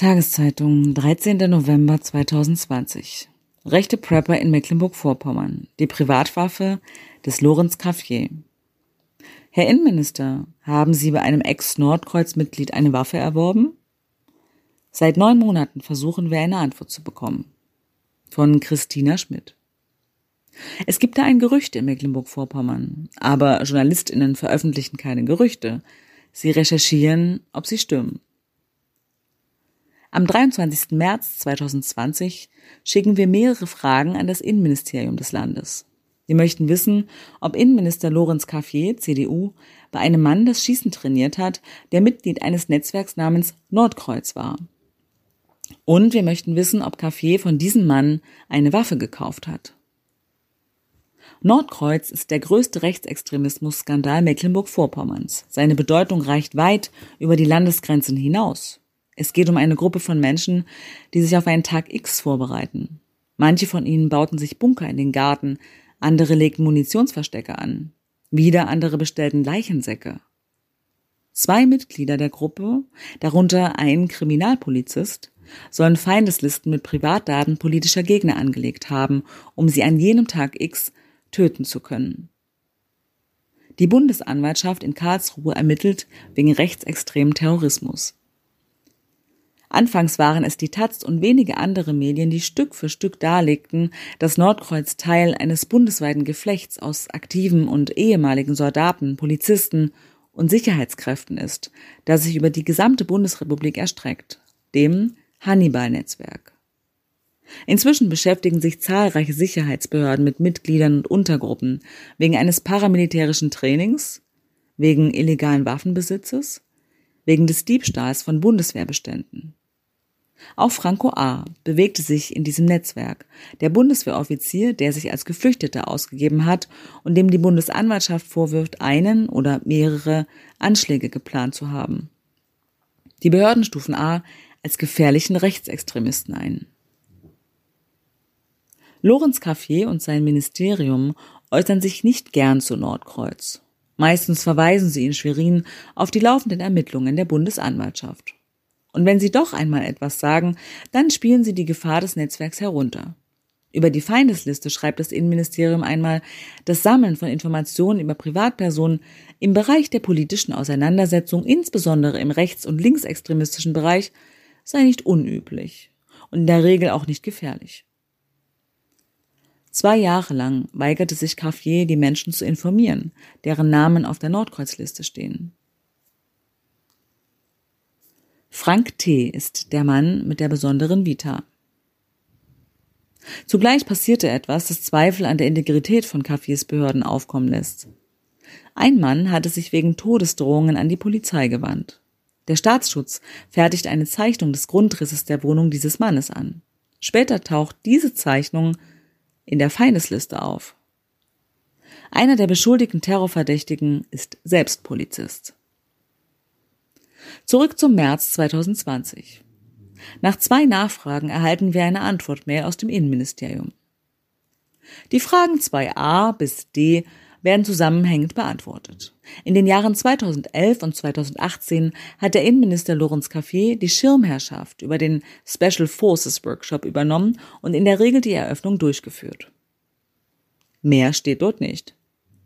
Tageszeitung, 13. November 2020. Rechte Prepper in Mecklenburg-Vorpommern. Die Privatwaffe des Lorenz Caffier. Herr Innenminister, haben Sie bei einem Ex-Nordkreuz-Mitglied eine Waffe erworben? Seit neun Monaten versuchen wir eine Antwort zu bekommen. Von Christina Schmidt. Es gibt da ein Gerücht in Mecklenburg-Vorpommern, aber JournalistInnen veröffentlichen keine Gerüchte. Sie recherchieren, ob sie stimmen. Am 23. März 2020 schicken wir mehrere Fragen an das Innenministerium des Landes. Wir möchten wissen, ob Innenminister Lorenz Caffier, CDU, bei einem Mann das Schießen trainiert hat, der Mitglied eines Netzwerks namens Nordkreuz war. Und wir möchten wissen, ob Caffier von diesem Mann eine Waffe gekauft hat. Nordkreuz ist der größte Rechtsextremismus-Skandal Mecklenburg-Vorpommerns. Seine Bedeutung reicht weit über die Landesgrenzen hinaus. Es geht um eine Gruppe von Menschen, die sich auf einen Tag X vorbereiten. Manche von ihnen bauten sich Bunker in den Garten, andere legten Munitionsverstecke an. Wieder andere bestellten Leichensäcke. Zwei Mitglieder der Gruppe, darunter ein Kriminalpolizist, sollen Feindeslisten mit Privatdaten politischer Gegner angelegt haben, um sie an jenem Tag X töten zu können. Die Bundesanwaltschaft in Karlsruhe ermittelt wegen rechtsextremen Terrorismus. Anfangs waren es die Taz und wenige andere Medien, die Stück für Stück darlegten, dass Nordkreuz Teil eines bundesweiten Geflechts aus aktiven und ehemaligen Soldaten, Polizisten und Sicherheitskräften ist, das sich über die gesamte Bundesrepublik erstreckt, dem Hannibal-Netzwerk. Inzwischen beschäftigen sich zahlreiche Sicherheitsbehörden mit Mitgliedern und Untergruppen wegen eines paramilitärischen Trainings, wegen illegalen Waffenbesitzes, wegen des Diebstahls von Bundeswehrbeständen. Auch Franco A. bewegte sich in diesem Netzwerk. Der Bundeswehroffizier, der sich als Geflüchteter ausgegeben hat und dem die Bundesanwaltschaft vorwirft, einen oder mehrere Anschläge geplant zu haben. Die Behörden stufen A als gefährlichen Rechtsextremisten ein. Lorenz Caffier und sein Ministerium äußern sich nicht gern zu Nordkreuz. Meistens verweisen sie in Schwerin auf die laufenden Ermittlungen der Bundesanwaltschaft. Und wenn sie doch einmal etwas sagen, dann spielen sie die Gefahr des Netzwerks herunter. Über die Feindesliste schreibt das Innenministerium einmal, das Sammeln von Informationen über Privatpersonen im Bereich der politischen Auseinandersetzung, insbesondere im rechts- und linksextremistischen Bereich, sei nicht unüblich und in der Regel auch nicht gefährlich. Zwei Jahre lang weigerte sich Caffier, die Menschen zu informieren, deren Namen auf der Nordkreuzliste stehen. Frank T. ist der Mann mit der besonderen Vita. Zugleich passierte etwas, das Zweifel an der Integrität von Caffiers Behörden aufkommen lässt. Ein Mann hatte sich wegen Todesdrohungen an die Polizei gewandt. Der Staatsschutz fertigt eine Zeichnung des Grundrisses der Wohnung dieses Mannes an. Später taucht diese Zeichnung in der Feindesliste auf. Einer der beschuldigten Terrorverdächtigen ist selbst Polizist. Zurück zum März 2020. Nach zwei Nachfragen erhalten wir eine Antwortmail aus dem Innenministerium. Die Fragen 2a bis d werden zusammenhängend beantwortet. In den Jahren 2011 und 2018 hat der Innenminister Lorenz Caffier die Schirmherrschaft über den Special Forces Workshop übernommen und in der Regel die Eröffnung durchgeführt. Mehr steht dort nicht.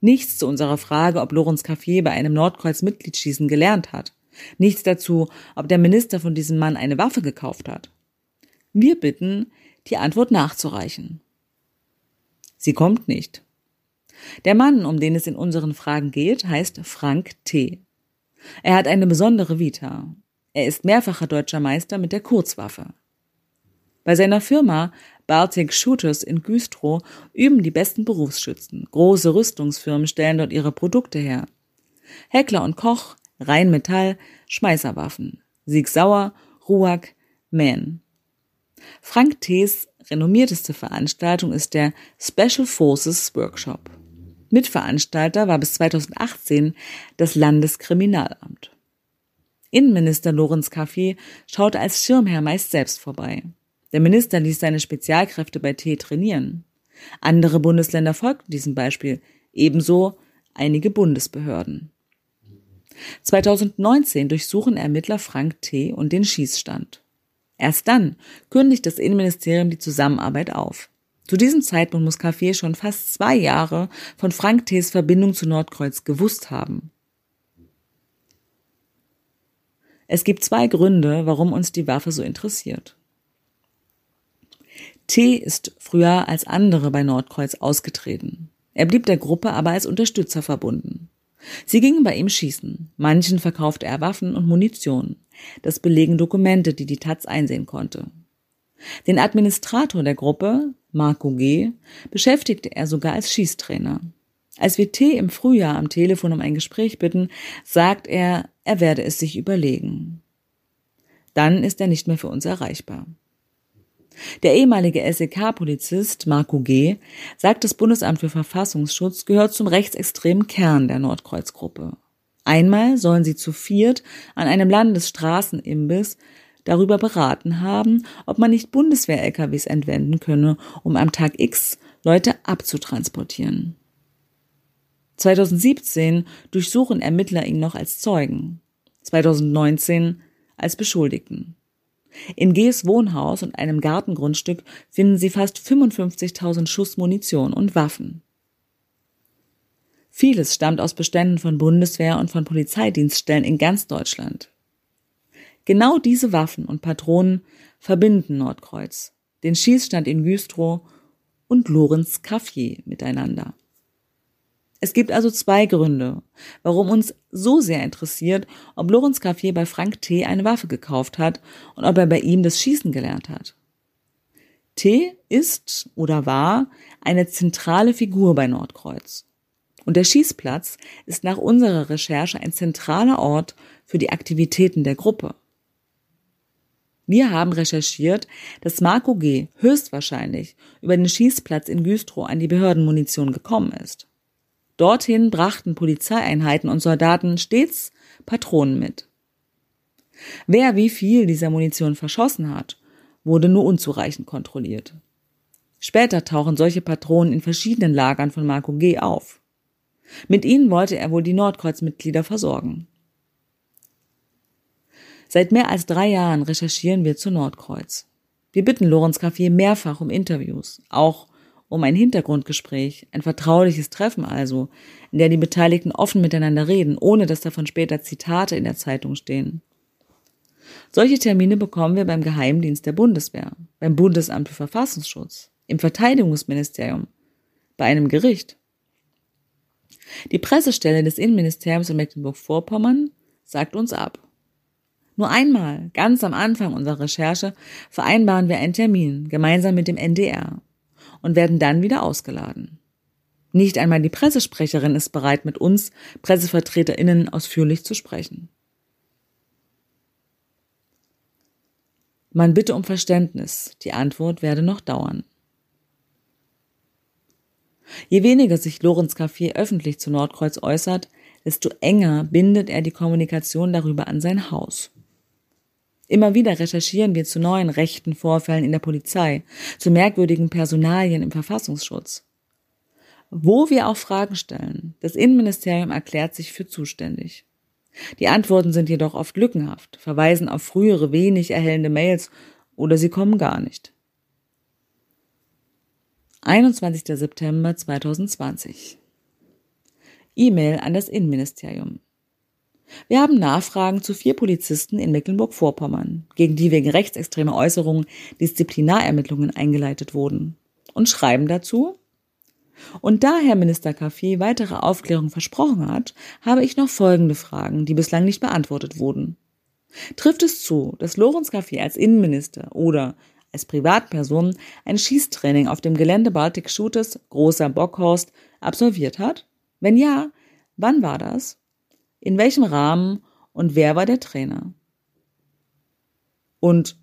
Nichts zu unserer Frage, ob Lorenz Caffier bei einem Nordkreuz-Mitgliedschießen gelernt hat. Nichts dazu, ob der Minister von diesem Mann eine Waffe gekauft hat. Wir bitten, die Antwort nachzureichen. Sie kommt nicht. Der Mann, um den es in unseren Fragen geht, heißt Frank T. Er hat eine besondere Vita. Er ist mehrfacher deutscher Meister mit der Kurzwaffe. Bei seiner Firma Baltic Shooters in Güstrow üben die besten Berufsschützen. Große Rüstungsfirmen stellen dort ihre Produkte her. Heckler und Koch Rheinmetall, Schmeißerwaffen, Sieg Sauer, Ruag, Mähen. Frank T.'s renommierteste Veranstaltung ist der Special Forces Workshop. Mitveranstalter war bis 2018 das Landeskriminalamt. Innenminister Lorenz Café schaute als Schirmherr meist selbst vorbei. Der Minister ließ seine Spezialkräfte bei T trainieren. Andere Bundesländer folgten diesem Beispiel, ebenso einige Bundesbehörden. 2019 durchsuchen Ermittler Frank T. und den Schießstand. Erst dann kündigt das Innenministerium die Zusammenarbeit auf. Zu diesem Zeitpunkt muss Café schon fast zwei Jahre von Frank T.s Verbindung zu Nordkreuz gewusst haben. Es gibt zwei Gründe, warum uns die Waffe so interessiert. T ist früher als andere bei Nordkreuz ausgetreten. Er blieb der Gruppe aber als Unterstützer verbunden. Sie gingen bei ihm schießen. Manchen verkaufte er Waffen und Munition. Das belegen Dokumente, die die Taz einsehen konnte. Den Administrator der Gruppe, Marco G., beschäftigte er sogar als Schießtrainer. Als wir T im Frühjahr am Telefon um ein Gespräch bitten, sagt er, er werde es sich überlegen. Dann ist er nicht mehr für uns erreichbar. Der ehemalige SEK-Polizist Marco G. sagt, das Bundesamt für Verfassungsschutz gehört zum rechtsextremen Kern der Nordkreuzgruppe. Einmal sollen sie zu viert an einem Landesstraßenimbiss darüber beraten haben, ob man nicht Bundeswehr-LKWs entwenden könne, um am Tag X Leute abzutransportieren. 2017 durchsuchen Ermittler ihn noch als Zeugen, 2019 als Beschuldigten. In Gs Wohnhaus und einem Gartengrundstück finden sie fast 55.000 Schuss Munition und Waffen. Vieles stammt aus Beständen von Bundeswehr und von Polizeidienststellen in ganz Deutschland. Genau diese Waffen und Patronen verbinden Nordkreuz, den Schießstand in Güstrow und Lorenz Caffier miteinander. Es gibt also zwei Gründe, warum uns so sehr interessiert, ob Lorenz Caffier bei Frank T. eine Waffe gekauft hat und ob er bei ihm das Schießen gelernt hat. T. ist oder war eine zentrale Figur bei Nordkreuz. Und der Schießplatz ist nach unserer Recherche ein zentraler Ort für die Aktivitäten der Gruppe. Wir haben recherchiert, dass Marco G. höchstwahrscheinlich über den Schießplatz in Güstrow an die Behördenmunition gekommen ist. Dorthin brachten Polizeieinheiten und Soldaten stets Patronen mit. Wer wie viel dieser Munition verschossen hat, wurde nur unzureichend kontrolliert. Später tauchen solche Patronen in verschiedenen Lagern von Marco G. auf. Mit ihnen wollte er wohl die Nordkreuzmitglieder versorgen. Seit mehr als drei Jahren recherchieren wir zu Nordkreuz. Wir bitten Lorenz Caffier mehrfach um Interviews, auch um ein Hintergrundgespräch, ein vertrauliches Treffen also, in der die Beteiligten offen miteinander reden, ohne dass davon später Zitate in der Zeitung stehen. Solche Termine bekommen wir beim Geheimdienst der Bundeswehr, beim Bundesamt für Verfassungsschutz, im Verteidigungsministerium, bei einem Gericht. Die Pressestelle des Innenministeriums in Mecklenburg-Vorpommern sagt uns ab. Nur einmal, ganz am Anfang unserer Recherche, vereinbaren wir einen Termin gemeinsam mit dem NDR und werden dann wieder ausgeladen. Nicht einmal die Pressesprecherin ist bereit, mit uns Pressevertreterinnen ausführlich zu sprechen. Man bitte um Verständnis, die Antwort werde noch dauern. Je weniger sich Lorenz Café öffentlich zu Nordkreuz äußert, desto enger bindet er die Kommunikation darüber an sein Haus. Immer wieder recherchieren wir zu neuen rechten Vorfällen in der Polizei, zu merkwürdigen Personalien im Verfassungsschutz. Wo wir auch Fragen stellen, das Innenministerium erklärt sich für zuständig. Die Antworten sind jedoch oft lückenhaft, verweisen auf frühere wenig erhellende Mails oder sie kommen gar nicht. 21. September 2020 E-Mail an das Innenministerium. Wir haben Nachfragen zu vier Polizisten in Mecklenburg-Vorpommern, gegen die wegen rechtsextremer Äußerungen Disziplinarermittlungen eingeleitet wurden, und schreiben dazu, und da Herr Minister Café weitere Aufklärung versprochen hat, habe ich noch folgende Fragen, die bislang nicht beantwortet wurden. Trifft es zu, dass Lorenz Café als Innenminister oder als Privatperson ein Schießtraining auf dem Gelände Baltic Shooters Großer Bockhorst absolviert hat? Wenn ja, wann war das? In welchem Rahmen und wer war der Trainer. Und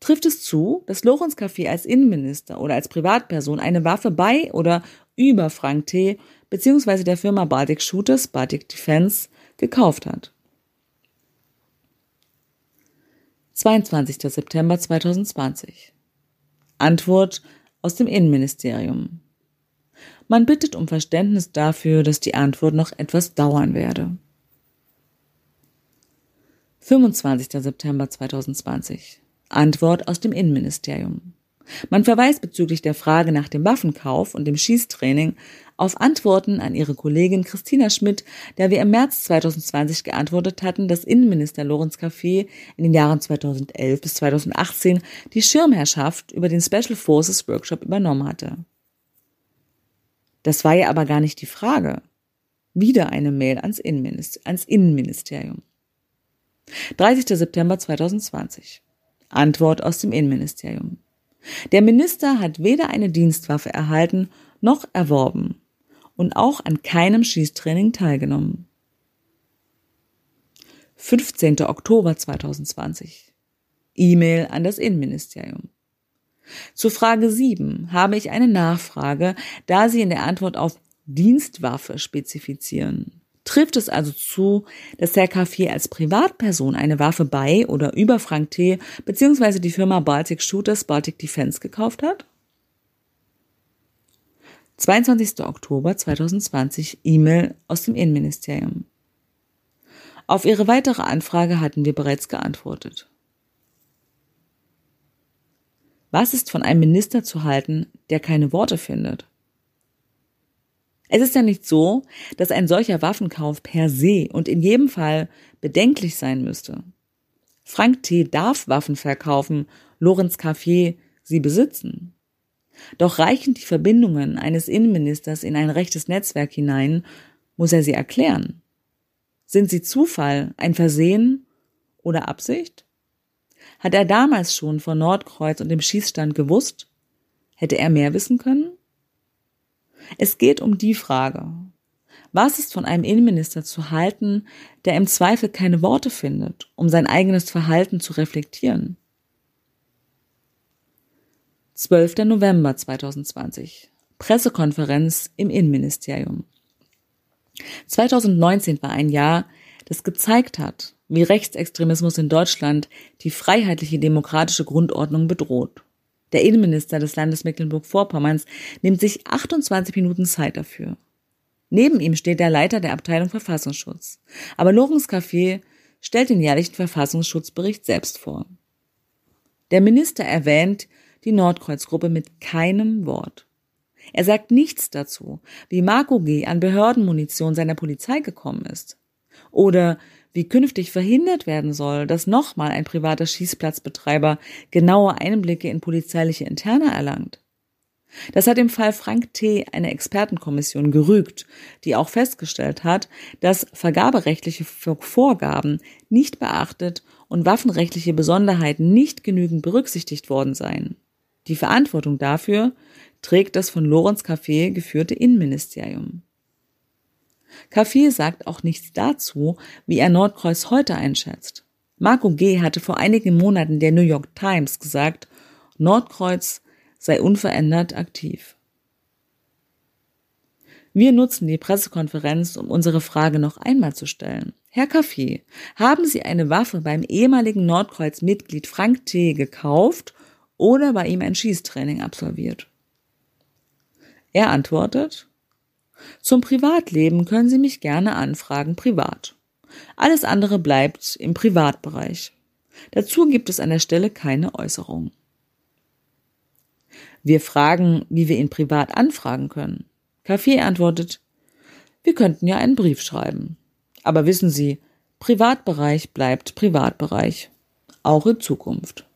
trifft es zu, dass Lorenz Café als Innenminister oder als Privatperson eine Waffe bei oder über Frank T. bzw. der Firma Baltic Shooters, Baltic Defense, gekauft hat. 22. September 2020 Antwort aus dem Innenministerium. Man bittet um Verständnis dafür, dass die Antwort noch etwas dauern werde. 25. September 2020. Antwort aus dem Innenministerium. Man verweist bezüglich der Frage nach dem Waffenkauf und dem Schießtraining auf Antworten an ihre Kollegin Christina Schmidt, der wir im März 2020 geantwortet hatten, dass Innenminister Lorenz Café in den Jahren 2011 bis 2018 die Schirmherrschaft über den Special Forces Workshop übernommen hatte. Das war ja aber gar nicht die Frage. Wieder eine Mail ans, Innenminister ans Innenministerium. 30. September 2020. Antwort aus dem Innenministerium. Der Minister hat weder eine Dienstwaffe erhalten noch erworben und auch an keinem Schießtraining teilgenommen. 15. Oktober 2020. E-Mail an das Innenministerium. Zur Frage 7 habe ich eine Nachfrage, da Sie in der Antwort auf Dienstwaffe spezifizieren. Trifft es also zu, dass Herr K4 als Privatperson eine Waffe bei oder über Frank T. bzw. die Firma Baltic Shooters Baltic Defense gekauft hat? 22. Oktober 2020 E-Mail aus dem Innenministerium. Auf Ihre weitere Anfrage hatten wir bereits geantwortet. Was ist von einem Minister zu halten, der keine Worte findet? Es ist ja nicht so, dass ein solcher Waffenkauf per se und in jedem Fall bedenklich sein müsste. Frank T. darf Waffen verkaufen, Lorenz Café sie besitzen. Doch reichen die Verbindungen eines Innenministers in ein rechtes Netzwerk hinein, muss er sie erklären. Sind sie Zufall, ein Versehen oder Absicht? Hat er damals schon von Nordkreuz und dem Schießstand gewusst? Hätte er mehr wissen können? Es geht um die Frage, was ist von einem Innenminister zu halten, der im Zweifel keine Worte findet, um sein eigenes Verhalten zu reflektieren? 12. November 2020. Pressekonferenz im Innenministerium. 2019 war ein Jahr, das gezeigt hat, wie Rechtsextremismus in Deutschland die freiheitliche demokratische Grundordnung bedroht. Der Innenminister des Landes Mecklenburg-Vorpommerns nimmt sich 28 Minuten Zeit dafür. Neben ihm steht der Leiter der Abteilung Verfassungsschutz. Aber Lorenz Café stellt den jährlichen Verfassungsschutzbericht selbst vor. Der Minister erwähnt die Nordkreuzgruppe mit keinem Wort. Er sagt nichts dazu, wie Marco G. an Behördenmunition seiner Polizei gekommen ist. Oder wie künftig verhindert werden soll, dass nochmal ein privater Schießplatzbetreiber genaue Einblicke in polizeiliche Interne erlangt. Das hat im Fall Frank T. eine Expertenkommission gerügt, die auch festgestellt hat, dass vergaberechtliche Vorgaben nicht beachtet und waffenrechtliche Besonderheiten nicht genügend berücksichtigt worden seien. Die Verantwortung dafür trägt das von Lorenz Café geführte Innenministerium. Café sagt auch nichts dazu, wie er Nordkreuz heute einschätzt. Marco G. hatte vor einigen Monaten der New York Times gesagt, Nordkreuz sei unverändert aktiv. Wir nutzen die Pressekonferenz, um unsere Frage noch einmal zu stellen. Herr Café, haben Sie eine Waffe beim ehemaligen Nordkreuz-Mitglied Frank T. gekauft oder bei ihm ein Schießtraining absolviert? Er antwortet, zum Privatleben können Sie mich gerne anfragen, privat. Alles andere bleibt im Privatbereich. Dazu gibt es an der Stelle keine Äußerung. Wir fragen, wie wir ihn privat anfragen können. Kaffee antwortet, wir könnten ja einen Brief schreiben. Aber wissen Sie, Privatbereich bleibt Privatbereich. Auch in Zukunft.